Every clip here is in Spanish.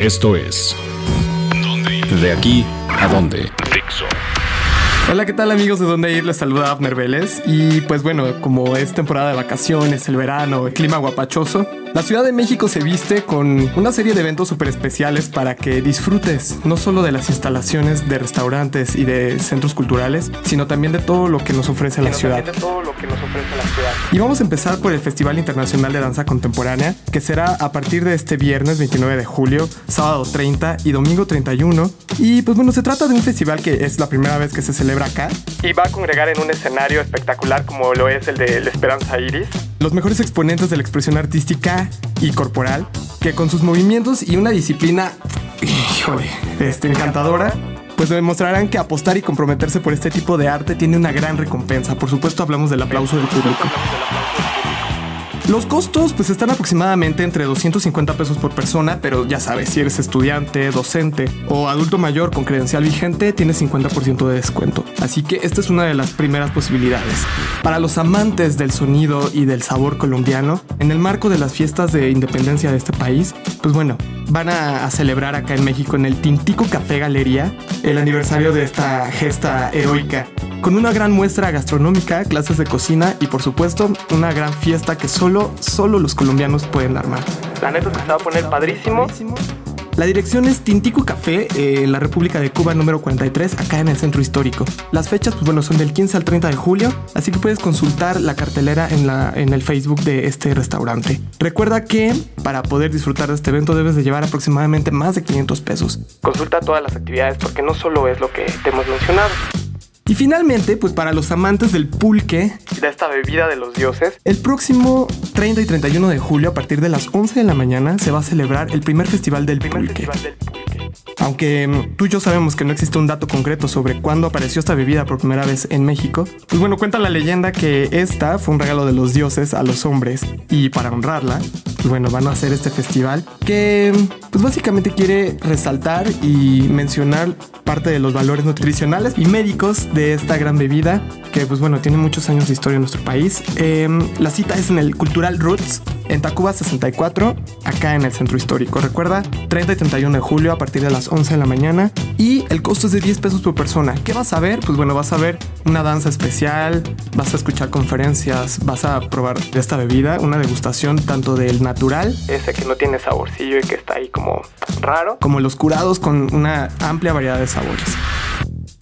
Esto es De aquí a dónde. Hola, ¿qué tal amigos de Dónde Ir? Les saluda Abner Vélez y pues bueno, como es temporada de vacaciones, el verano, el clima guapachoso, la Ciudad de México se viste con una serie de eventos súper especiales para que disfrutes no solo de las instalaciones de restaurantes y de centros culturales, sino también de todo lo que nos ofrece la ciudad. Y vamos a empezar por el Festival Internacional de Danza Contemporánea, que será a partir de este viernes 29 de julio, sábado 30 y domingo 31. Y pues bueno, se trata de un festival que es la primera vez que se celebra acá y va a congregar en un escenario espectacular como lo es el de la Esperanza Iris. Los mejores exponentes de la expresión artística y corporal que con sus movimientos y una disciplina, híjole, este, encantadora, pues demostrarán que apostar y comprometerse por este tipo de arte tiene una gran recompensa. Por supuesto hablamos del aplauso del público. Los costos pues están aproximadamente entre 250 pesos por persona, pero ya sabes, si eres estudiante, docente o adulto mayor con credencial vigente, tienes 50% de descuento. Así que esta es una de las primeras posibilidades. Para los amantes del sonido y del sabor colombiano, en el marco de las fiestas de independencia de este país, pues bueno, van a, a celebrar acá en México en el Tintico Café Galería el aniversario de esta gesta heroica con una gran muestra gastronómica, clases de cocina y por supuesto una gran fiesta que solo, solo los colombianos pueden armar. La neta se va a poner padrísimo. La dirección es Tintico Café, eh, en la República de Cuba número 43, acá en el centro histórico. Las fechas, pues bueno, son del 15 al 30 de julio, así que puedes consultar la cartelera en, la, en el Facebook de este restaurante. Recuerda que para poder disfrutar de este evento debes de llevar aproximadamente más de 500 pesos. Consulta todas las actividades porque no solo es lo que te hemos mencionado. Y finalmente, pues para los amantes del pulque, de esta bebida de los dioses, el próximo 30 y 31 de julio, a partir de las 11 de la mañana, se va a celebrar el primer festival del pulque. Aunque mm, tú y yo sabemos que no existe un dato concreto sobre cuándo apareció esta bebida por primera vez en México, pues bueno, cuenta la leyenda que esta fue un regalo de los dioses a los hombres y para honrarla, pues bueno, van a hacer este festival que pues básicamente quiere resaltar y mencionar parte de los valores nutricionales y médicos de esta gran bebida que pues bueno, tiene muchos años de historia en nuestro país. Em, la cita es en el Cultural Roots en Tacuba 64, acá en el centro histórico. Recuerda, 30 y 31 de julio a partir de las 11 de la mañana y el costo es de 10 pesos por persona. ¿Qué vas a ver? Pues bueno, vas a ver una danza especial, vas a escuchar conferencias, vas a probar esta bebida, una degustación tanto del natural, ese que no tiene saborcillo y que está ahí como raro, como los curados con una amplia variedad de sabores.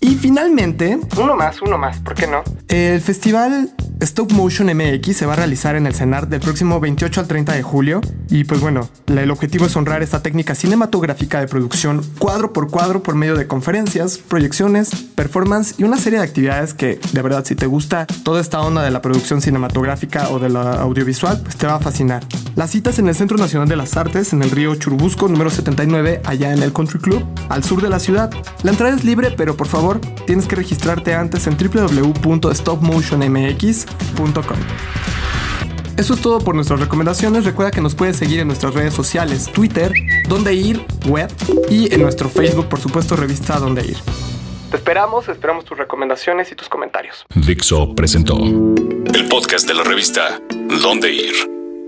Y finalmente, uno más, uno más, ¿por qué no? El festival Stop Motion MX se va a realizar en el CENAR del próximo 28 al 30 de julio. Y pues bueno, el objetivo es honrar esta técnica cinematográfica de producción cuadro por cuadro por medio de conferencias, proyecciones, performance y una serie de actividades que de verdad si te gusta toda esta onda de la producción cinematográfica o de la audiovisual, pues te va a fascinar. Las citas en el Centro Nacional de las Artes, en el río Churubusco, número 79, allá en el Country Club, al sur de la ciudad. La entrada es libre, pero por favor, tienes que registrarte antes en www.stopmotionmx.com. Eso es todo por nuestras recomendaciones. Recuerda que nos puedes seguir en nuestras redes sociales, Twitter, Donde Ir, Web y en nuestro Facebook, por supuesto, revista Donde Ir. Te esperamos, esperamos tus recomendaciones y tus comentarios. Dixo presentó el podcast de la revista Dónde Ir.